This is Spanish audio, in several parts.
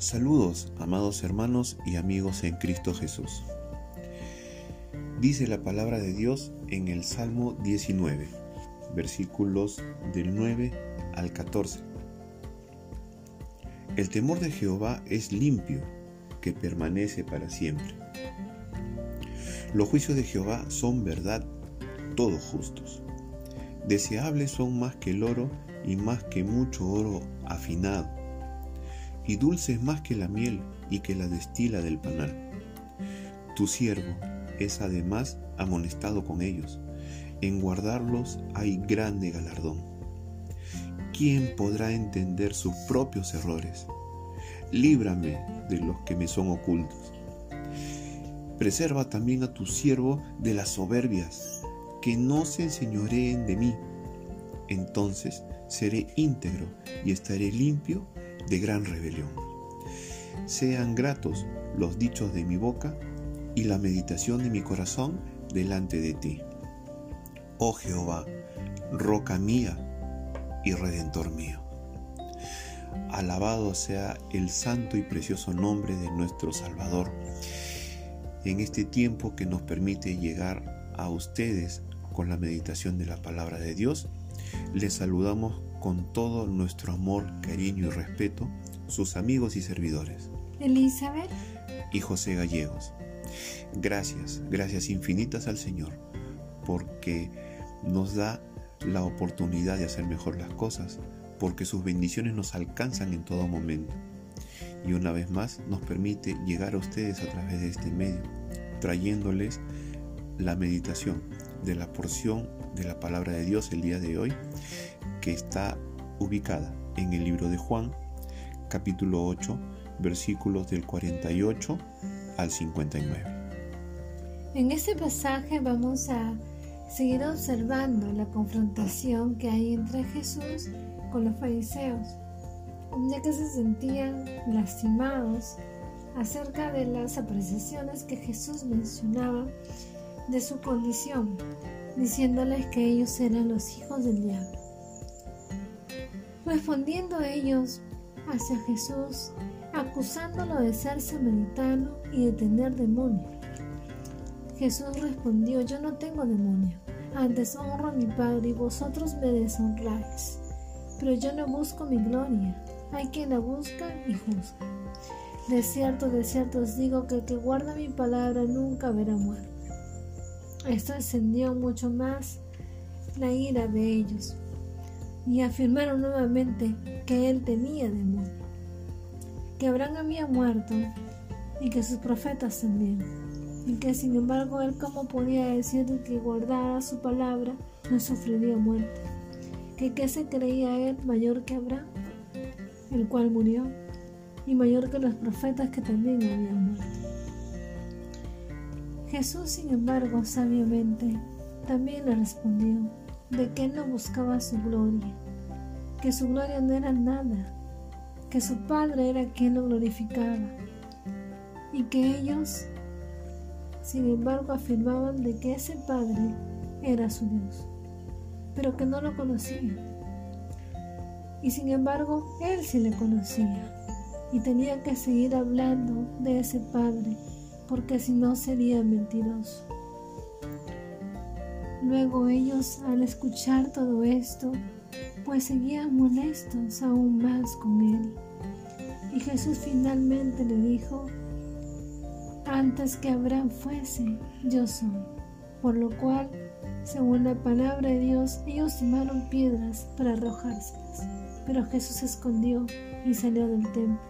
Saludos, amados hermanos y amigos en Cristo Jesús. Dice la palabra de Dios en el Salmo 19, versículos del 9 al 14. El temor de Jehová es limpio, que permanece para siempre. Los juicios de Jehová son verdad, todos justos. Deseables son más que el oro y más que mucho oro afinado y dulces más que la miel y que la destila del panal. Tu siervo es además amonestado con ellos. En guardarlos hay grande galardón. ¿Quién podrá entender sus propios errores? Líbrame de los que me son ocultos. Preserva también a tu siervo de las soberbias, que no se enseñoreen de mí. Entonces seré íntegro y estaré limpio de gran rebelión. Sean gratos los dichos de mi boca y la meditación de mi corazón delante de ti. Oh Jehová, roca mía y redentor mío. Alabado sea el santo y precioso nombre de nuestro Salvador en este tiempo que nos permite llegar a ustedes con la meditación de la palabra de Dios. Les saludamos con todo nuestro amor, cariño y respeto, sus amigos y servidores. Elizabeth y José Gallegos. Gracias, gracias infinitas al Señor, porque nos da la oportunidad de hacer mejor las cosas, porque sus bendiciones nos alcanzan en todo momento. Y una vez más nos permite llegar a ustedes a través de este medio, trayéndoles la meditación de la porción de la palabra de Dios el día de hoy que está ubicada en el libro de Juan, capítulo 8, versículos del 48 al 59. En este pasaje vamos a seguir observando la confrontación que hay entre Jesús con los fariseos, ya que se sentían lastimados acerca de las apreciaciones que Jesús mencionaba de su condición, diciéndoles que ellos eran los hijos del diablo. Respondiendo ellos hacia Jesús, acusándolo de ser samaritano y de tener demonio. Jesús respondió, yo no tengo demonio, antes honro a mi Padre y vosotros me deshonráis. Pero yo no busco mi gloria, hay quien la busca y juzga. De cierto, de cierto os digo que el que guarda mi palabra nunca verá muerte. Esto encendió mucho más la ira de ellos y afirmaron nuevamente que él tenía demonio, que Abraham había muerto y que sus profetas también, y que sin embargo él como podía decir que guardara su palabra no sufriría muerte, que qué se creía él mayor que Abraham, el cual murió, y mayor que los profetas que también habían muerto. Jesús, sin embargo, sabiamente, también le respondió, de que no buscaba su gloria, que su gloria no era nada, que su Padre era quien lo glorificaba, y que ellos, sin embargo, afirmaban de que ese Padre era su Dios, pero que no lo conocía. Y sin embargo, él sí le conocía y tenía que seguir hablando de ese Padre, porque si no sería mentiroso. Luego ellos, al escuchar todo esto, pues seguían molestos aún más con él. Y Jesús finalmente le dijo, antes que Abraham fuese, yo soy. Por lo cual, según la palabra de Dios, ellos tomaron piedras para arrojárselas. Pero Jesús se escondió y salió del templo.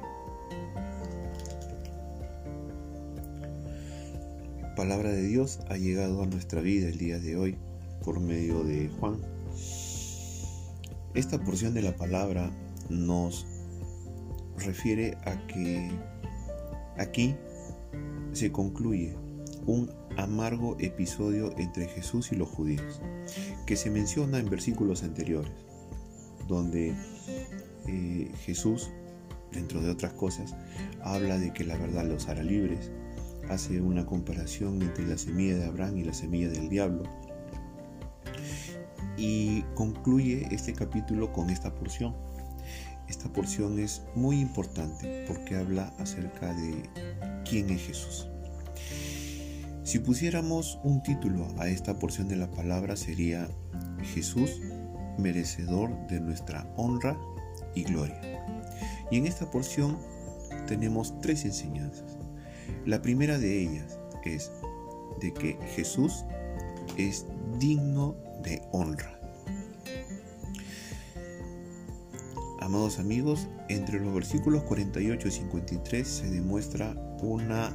Palabra de Dios ha llegado a nuestra vida el día de hoy por medio de Juan. Esta porción de la palabra nos refiere a que aquí se concluye un amargo episodio entre Jesús y los judíos, que se menciona en versículos anteriores, donde eh, Jesús, dentro de otras cosas, habla de que la verdad los hará libres, hace una comparación entre la semilla de Abraham y la semilla del diablo. Y concluye este capítulo con esta porción. esta porción es muy importante porque habla acerca de quién es Jesús. Si pusiéramos un título a esta porción de la palabra sería Jesús, merecedor de nuestra honra y gloria. Y en esta porción tenemos tres enseñanzas. La primera de ellas es de que Jesús es digno de honra. Amados amigos, entre los versículos 48 y 53 se demuestra una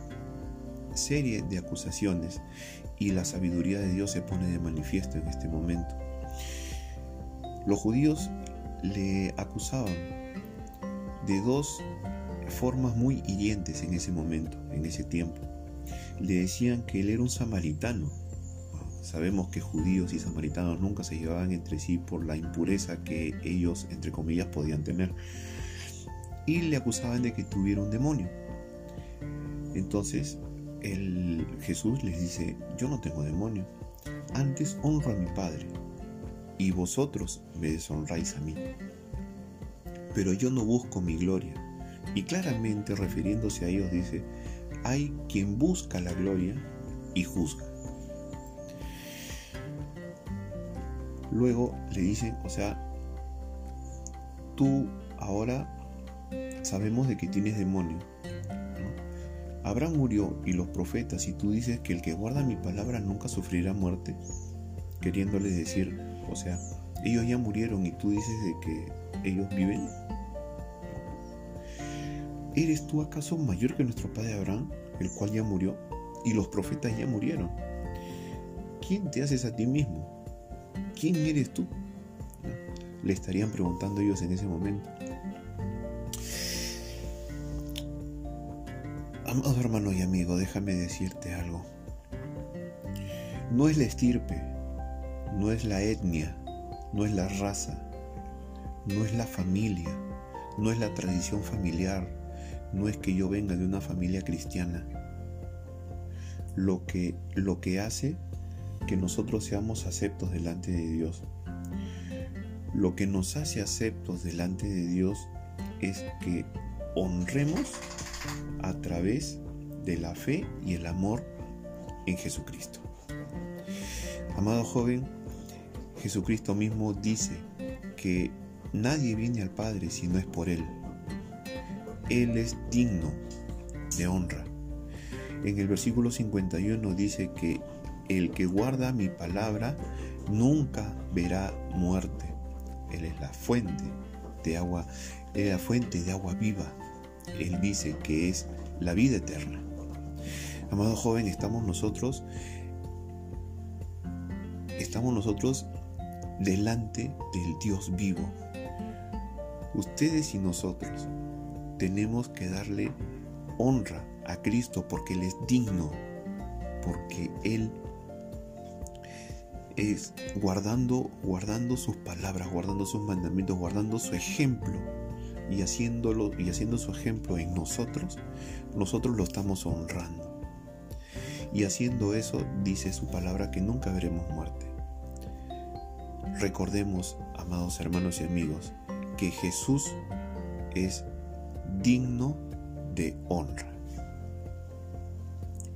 serie de acusaciones y la sabiduría de Dios se pone de manifiesto en este momento. Los judíos le acusaban de dos formas muy hirientes en ese momento, en ese tiempo. Le decían que él era un samaritano. Sabemos que judíos y samaritanos nunca se llevaban entre sí por la impureza que ellos, entre comillas, podían tener. Y le acusaban de que tuviera un demonio. Entonces, el Jesús les dice, yo no tengo demonio. Antes honro a mi Padre y vosotros me deshonráis a mí. Pero yo no busco mi gloria. Y claramente refiriéndose a ellos dice, hay quien busca la gloria y juzga. Luego le dicen, o sea, tú ahora sabemos de que tienes demonio. Abraham murió y los profetas y tú dices que el que guarda mi palabra nunca sufrirá muerte, queriéndoles decir, o sea, ellos ya murieron y tú dices de que ellos viven. ¿Eres tú acaso mayor que nuestro padre Abraham, el cual ya murió, y los profetas ya murieron? ¿Quién te haces a ti mismo? ¿Quién eres tú? Le estarían preguntando ellos en ese momento. Amado hermano y amigo, déjame decirte algo. No es la estirpe, no es la etnia, no es la raza, no es la familia, no es la tradición familiar, no es que yo venga de una familia cristiana. Lo que, lo que hace que nosotros seamos aceptos delante de Dios. Lo que nos hace aceptos delante de Dios es que honremos a través de la fe y el amor en Jesucristo. Amado joven, Jesucristo mismo dice que nadie viene al Padre si no es por Él. Él es digno de honra. En el versículo 51 dice que el que guarda mi palabra nunca verá muerte. Él es la fuente de agua, es la fuente de agua viva. Él dice que es la vida eterna. Amado joven, estamos nosotros estamos nosotros delante del Dios vivo. Ustedes y nosotros tenemos que darle honra a Cristo porque Él es digno, porque Él es guardando, guardando sus palabras, guardando sus mandamientos, guardando su ejemplo y haciéndolo y haciendo su ejemplo en nosotros, nosotros lo estamos honrando. Y haciendo eso dice su palabra que nunca veremos muerte. Recordemos, amados hermanos y amigos, que Jesús es digno de honra.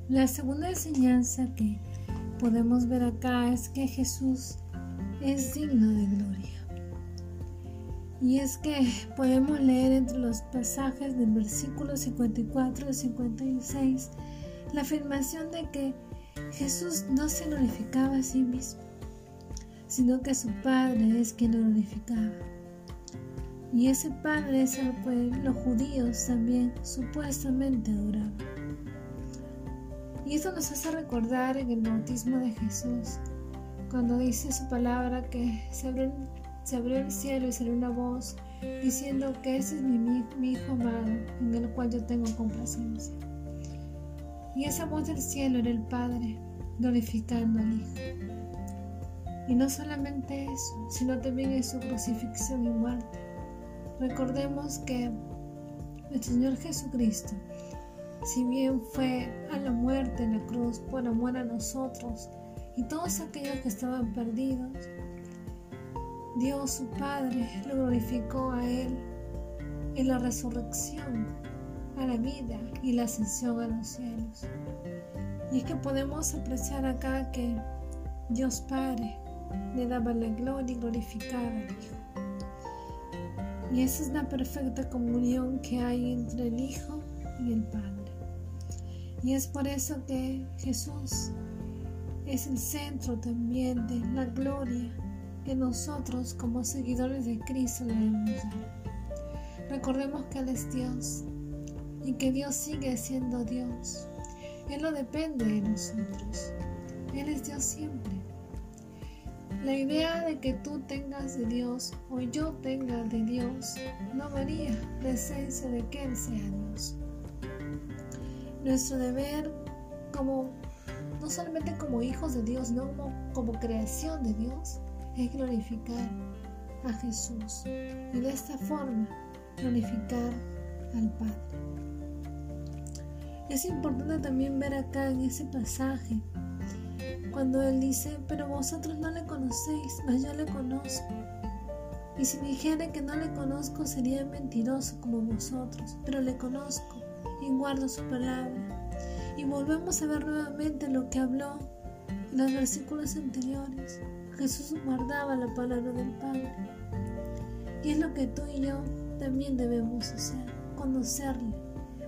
La segunda enseñanza que podemos ver acá es que Jesús es digno de gloria. Y es que podemos leer entre los pasajes del versículo 54 y 56 la afirmación de que Jesús no se glorificaba a sí mismo, sino que su Padre es quien lo glorificaba. Y ese Padre es cual los judíos también supuestamente adoraban. Y eso nos hace recordar en el bautismo de Jesús, cuando dice su palabra que se abrió, se el cielo y salió una voz diciendo que ese es mi, mi Hijo amado, en el cual yo tengo complacencia. Y esa voz del cielo era el Padre, glorificando al Hijo. Y no solamente eso, sino también en su crucifixión y muerte. Recordemos que nuestro Señor Jesucristo, si bien fue a la muerte en la cruz por amor a nosotros y todos aquellos que estaban perdidos, Dios su Padre lo glorificó a Él y la resurrección a la vida y la ascensión a los cielos. Y es que podemos apreciar acá que Dios Padre le daba la gloria y glorificaba al Hijo. Y esa es la perfecta comunión que hay entre el Hijo y el Padre. Y es por eso que Jesús es el centro también de la gloria que nosotros como seguidores de Cristo le debemos dar. Recordemos que Él es Dios y que Dios sigue siendo Dios. Él no depende de nosotros. Él es Dios siempre. La idea de que tú tengas de Dios o yo tenga de Dios no varía la esencia de que Él sea Dios. Nuestro deber como no solamente como hijos de Dios, no como, como creación de Dios, es glorificar a Jesús y de esta forma glorificar al Padre. Es importante también ver acá en ese pasaje cuando Él dice, pero vosotros no le conocéis, mas yo le conozco. Y si dijere que no le conozco sería mentiroso como vosotros, pero le conozco y guardo su palabra. Y volvemos a ver nuevamente lo que habló en los versículos anteriores. Jesús guardaba la palabra del Padre. Y es lo que tú y yo también debemos hacer, conocerle.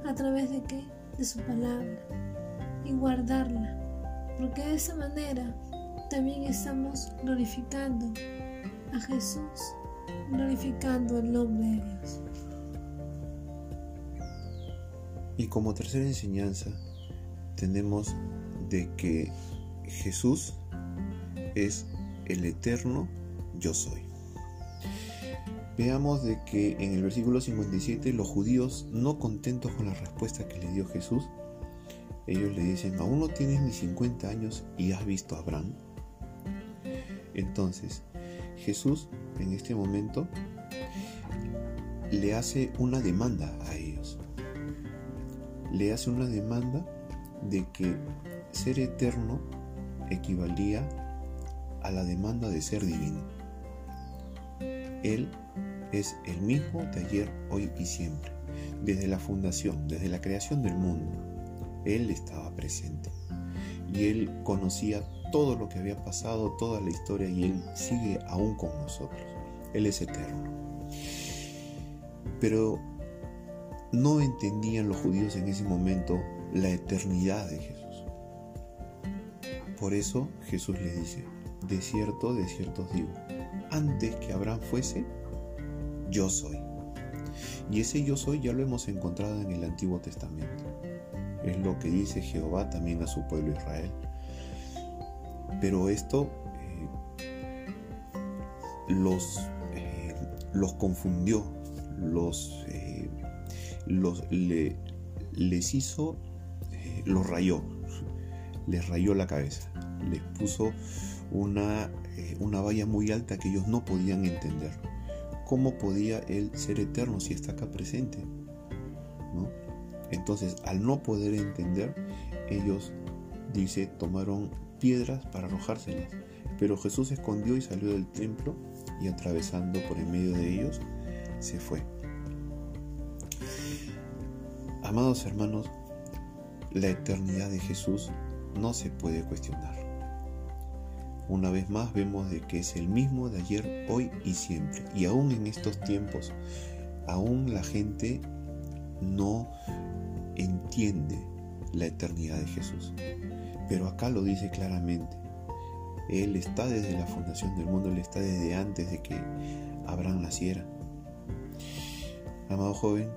¿A través de qué? De su palabra. Y guardarla. Porque de esa manera también estamos glorificando a Jesús, glorificando el nombre de Dios. Y como tercera enseñanza, tenemos de que Jesús es el eterno yo soy. Veamos de que en el versículo 57 los judíos, no contentos con la respuesta que le dio Jesús, ellos le dicen, aún no tienes ni 50 años y has visto a Abraham. Entonces, Jesús en este momento le hace una demanda a ellos. Le hace una demanda de que ser eterno equivalía a la demanda de ser divino. Él es el mismo de ayer, hoy y siempre. Desde la fundación, desde la creación del mundo, Él estaba presente. Y Él conocía todo lo que había pasado, toda la historia, y Él sigue aún con nosotros. Él es eterno. Pero no entendían los judíos en ese momento la eternidad de Jesús. Por eso Jesús les dice, de cierto, de cierto os digo, antes que Abraham fuese, yo soy. Y ese yo soy ya lo hemos encontrado en el Antiguo Testamento. Es lo que dice Jehová también a su pueblo Israel. Pero esto eh, los, eh, los confundió, los, eh, los les hizo los rayó, les rayó la cabeza, les puso una, una valla muy alta que ellos no podían entender. ¿Cómo podía Él ser eterno si está acá presente? Entonces, al no poder entender, ellos, dice, tomaron piedras para arrojárselas. Pero Jesús se escondió y salió del templo y atravesando por en medio de ellos, se fue. Amados hermanos, la eternidad de Jesús no se puede cuestionar. Una vez más vemos de que es el mismo de ayer, hoy y siempre. Y aún en estos tiempos, aún la gente no entiende la eternidad de Jesús. Pero acá lo dice claramente. Él está desde la fundación del mundo, Él está desde antes de que Abraham naciera. Amado joven,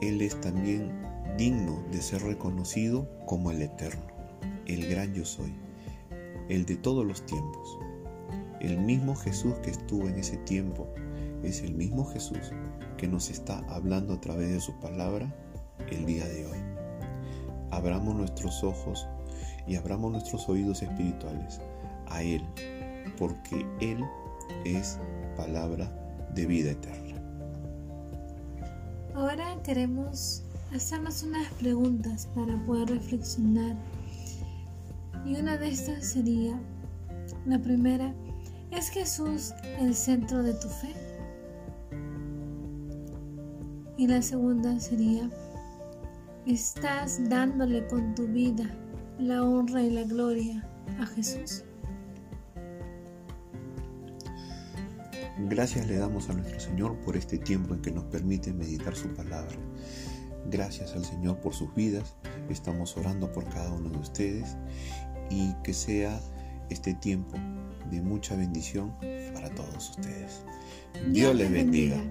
Él es también digno de ser reconocido como el eterno, el gran yo soy, el de todos los tiempos. El mismo Jesús que estuvo en ese tiempo es el mismo Jesús que nos está hablando a través de su palabra el día de hoy. Abramos nuestros ojos y abramos nuestros oídos espirituales a Él, porque Él es palabra de vida eterna. Ahora queremos hacernos unas preguntas para poder reflexionar. Y una de estas sería, la primera, ¿es Jesús el centro de tu fe? Y la segunda sería, ¿estás dándole con tu vida la honra y la gloria a Jesús? Gracias le damos a nuestro Señor por este tiempo en que nos permite meditar su palabra. Gracias al Señor por sus vidas. Estamos orando por cada uno de ustedes y que sea este tiempo de mucha bendición para todos ustedes. Dios, les bendiga.